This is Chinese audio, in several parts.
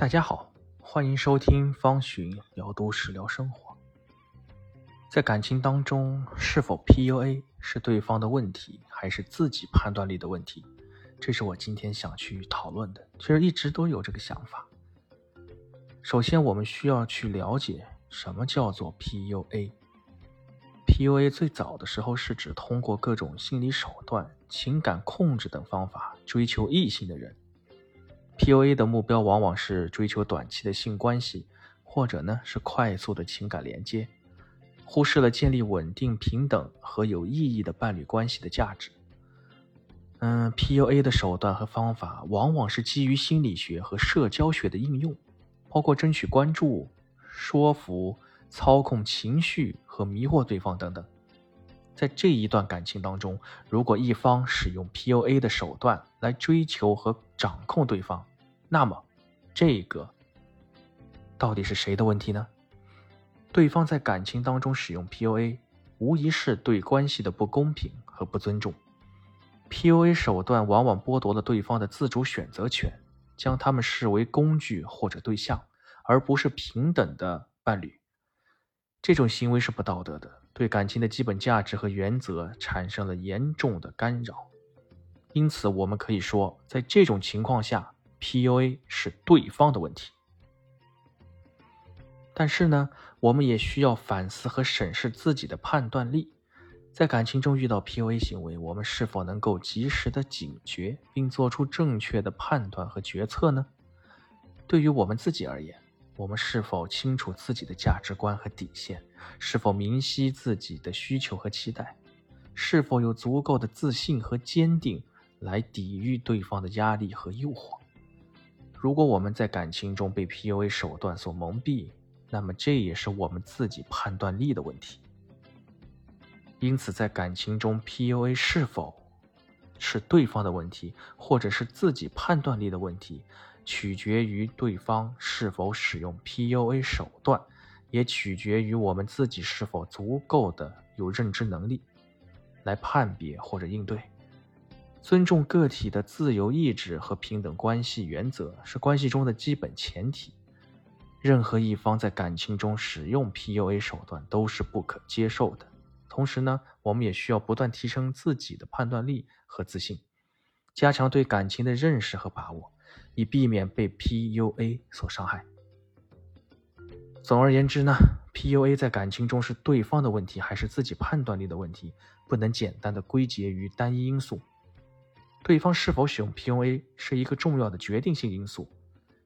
大家好，欢迎收听方寻聊都市聊生活。在感情当中，是否 PUA 是对方的问题，还是自己判断力的问题？这是我今天想去讨论的。其实一直都有这个想法。首先，我们需要去了解什么叫做 PUA。PUA 最早的时候是指通过各种心理手段、情感控制等方法追求异性的人。PUA 的目标往往是追求短期的性关系，或者呢是快速的情感连接，忽视了建立稳定、平等和有意义的伴侣关系的价值。嗯，PUA 的手段和方法往往是基于心理学和社交学的应用，包括争取关注、说服。操控情绪和迷惑对方等等，在这一段感情当中，如果一方使用 PUA 的手段来追求和掌控对方，那么这个到底是谁的问题呢？对方在感情当中使用 PUA，无疑是对关系的不公平和不尊重。PUA 手段往往剥夺了对方的自主选择权，将他们视为工具或者对象，而不是平等的伴侣。这种行为是不道德的，对感情的基本价值和原则产生了严重的干扰。因此，我们可以说，在这种情况下，PUA 是对方的问题。但是呢，我们也需要反思和审视自己的判断力。在感情中遇到 PUA 行为，我们是否能够及时的警觉，并做出正确的判断和决策呢？对于我们自己而言，我们是否清楚自己的价值观和底线？是否明晰自己的需求和期待？是否有足够的自信和坚定来抵御对方的压力和诱惑？如果我们在感情中被 PUA 手段所蒙蔽，那么这也是我们自己判断力的问题。因此，在感情中 PUA 是否是对方的问题，或者是自己判断力的问题？取决于对方是否使用 PUA 手段，也取决于我们自己是否足够的有认知能力，来判别或者应对。尊重个体的自由意志和平等关系原则是关系中的基本前提。任何一方在感情中使用 PUA 手段都是不可接受的。同时呢，我们也需要不断提升自己的判断力和自信，加强对感情的认识和把握。以避免被 PUA 所伤害。总而言之呢，PUA 在感情中是对方的问题还是自己判断力的问题，不能简单的归结于单一因素。对方是否使用 PUA 是一个重要的决定性因素，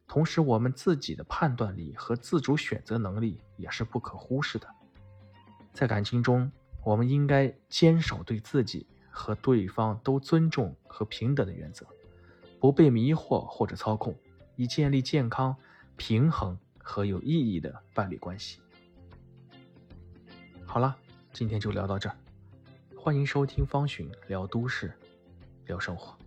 同时我们自己的判断力和自主选择能力也是不可忽视的。在感情中，我们应该坚守对自己和对方都尊重和平等的原则。不被迷惑或者操控，以建立健康、平衡和有意义的伴侣关系。好了，今天就聊到这儿，欢迎收听方寻聊都市，聊生活。